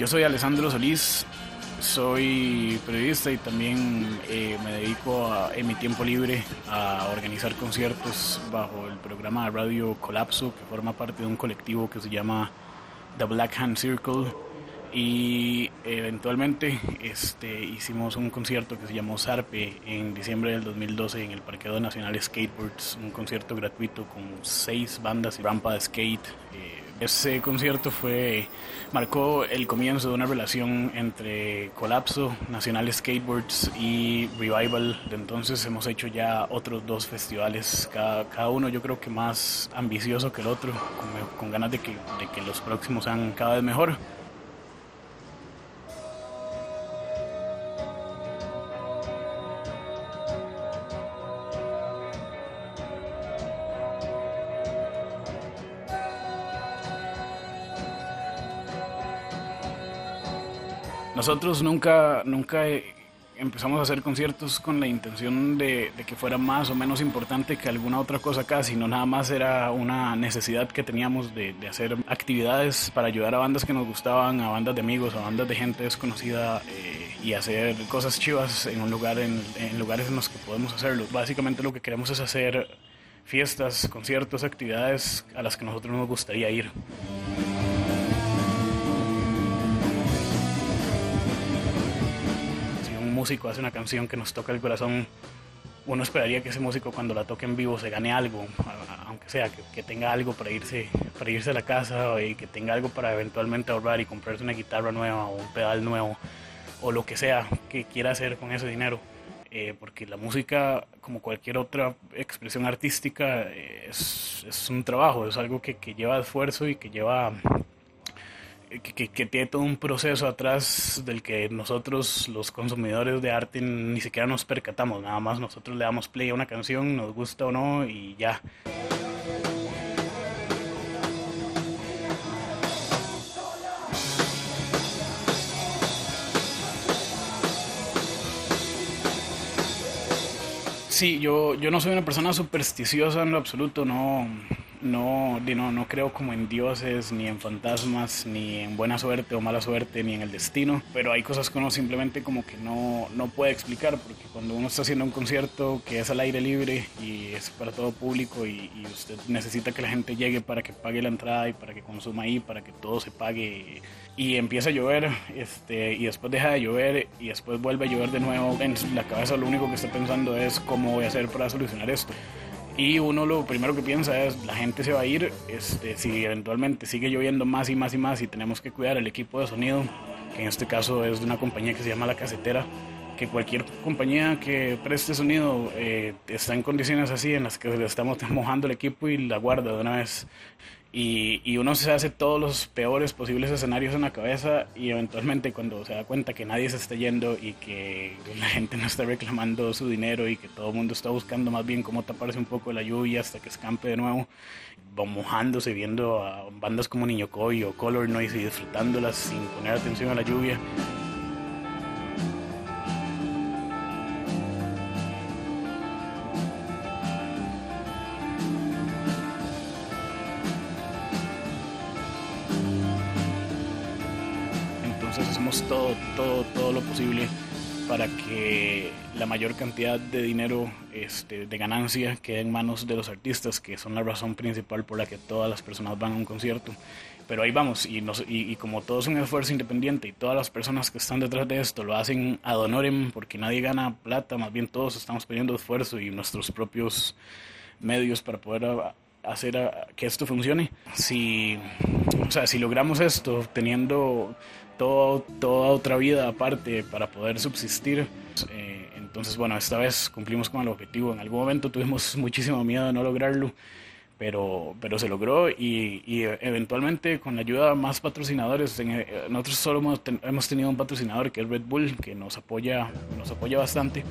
Yo soy Alessandro Solís, soy periodista y también eh, me dedico en mi tiempo libre a organizar conciertos bajo el programa de radio Colapso, que forma parte de un colectivo que se llama The Black Hand Circle. Y eventualmente este, hicimos un concierto que se llamó Sarpe en diciembre del 2012 en el Parqueo Nacional Skateboards, un concierto gratuito con seis bandas y rampa de skate. Eh, ese concierto fue marcó el comienzo de una relación entre Colapso, Nacional Skateboards y Revival. De entonces hemos hecho ya otros dos festivales, cada, uno yo creo que más ambicioso que el otro, con, ganas de que, de que los próximos sean cada vez mejor. Nosotros nunca, nunca empezamos a hacer conciertos con la intención de, que fuera más o menos importante que alguna otra cosa acá, sino nada más era una necesidad que teníamos de, hacer actividades para ayudar a bandas que nos gustaban, a bandas de amigos, a bandas de gente desconocida eh, y hacer cosas chivas en un lugar, en lugares en los que podemos hacerlo. Básicamente lo que queremos es hacer fiestas, conciertos, actividades a las que nosotros nos gustaría ir. Músico hace una canción que nos toca el corazón, uno esperaría que ese músico cuando la toque en vivo se gane algo, aunque sea que, tenga algo para irse, para irse a la casa y que tenga algo para eventualmente ahorrar y comprarse una guitarra nueva o un pedal nuevo o lo que sea que quiera hacer con ese dinero. Eh, porque la música, como cualquier otra expresión artística, es, es un trabajo, es algo que, que lleva esfuerzo y que lleva que, tiene todo un proceso atrás del que nosotros los consumidores de arte ni siquiera nos percatamos, nada más nosotros le damos play a una canción, nos gusta o no y ya. Sí, yo, yo no soy una persona supersticiosa en lo absoluto, no, no, no, no creo como en dioses, ni en fantasmas, ni en buena suerte o mala suerte, ni en el destino, pero hay cosas que uno simplemente como que no, no puede explicar, porque cuando uno está haciendo un concierto que es al aire libre y es para todo público y, usted necesita que la gente llegue para que pague la entrada y para que consuma ahí, para que todo se pague y empieza a llover este, y después deja de llover y después vuelve a llover de nuevo, en la cabeza lo único que está pensando es cómo voy a hacer para solucionar esto. Y uno lo primero que piensa es, la gente se va a ir, este, si eventualmente sigue lloviendo más y más y más y tenemos que cuidar el equipo de sonido, que en este caso es de una compañía que se llama La Casetera, que cualquier compañía que preste sonido eh, está en condiciones así en las que le estamos mojando el equipo y la guarda de una vez. Y, y, uno se hace todos los peores posibles escenarios en la cabeza y eventualmente cuando se da cuenta que nadie se está yendo y que la gente no está reclamando su dinero y que todo el mundo está buscando más bien cómo taparse un poco la lluvia hasta que escampe de nuevo, va mojándose, viendo a bandas como Niño Coy o Color Noise y disfrutándolas sin poner atención a la lluvia. Hacemos todo, todo, todo lo posible para que la mayor cantidad de dinero este, de ganancia quede en manos de los artistas, que son la razón principal por la que todas las personas van a un concierto. Pero ahí vamos, y, y, como todo es un esfuerzo independiente y todas las personas que están detrás de esto lo hacen ad honorem porque nadie gana plata, más bien todos estamos pidiendo esfuerzo y nuestros propios medios para poder hacer que esto funcione. Si, o sea, si logramos esto teniendo toda otra vida aparte para poder subsistir. Eh, entonces, bueno, esta vez cumplimos con el objetivo. En algún momento tuvimos muchísimo miedo de no lograrlo, pero, pero se logró y, eventualmente con la ayuda de más patrocinadores, eh, nosotros solo hemos, tenido un patrocinador que es Red Bull, que nos apoya, nos apoya bastante,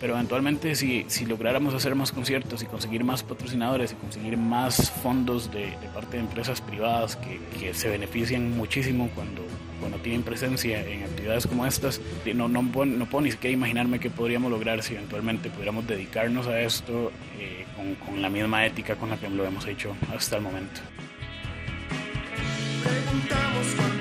pero eventualmente si, si lográramos hacer más conciertos y conseguir más patrocinadores y conseguir más fondos de, de parte de empresas privadas que, que se benefician muchísimo cuando cuando tienen presencia en actividades como estas, no, no, no puedo ni siquiera imaginarme qué podríamos lograr si eventualmente pudiéramos dedicarnos a esto eh, con, con, la misma ética con la que lo hemos hecho hasta el momento. Preguntamos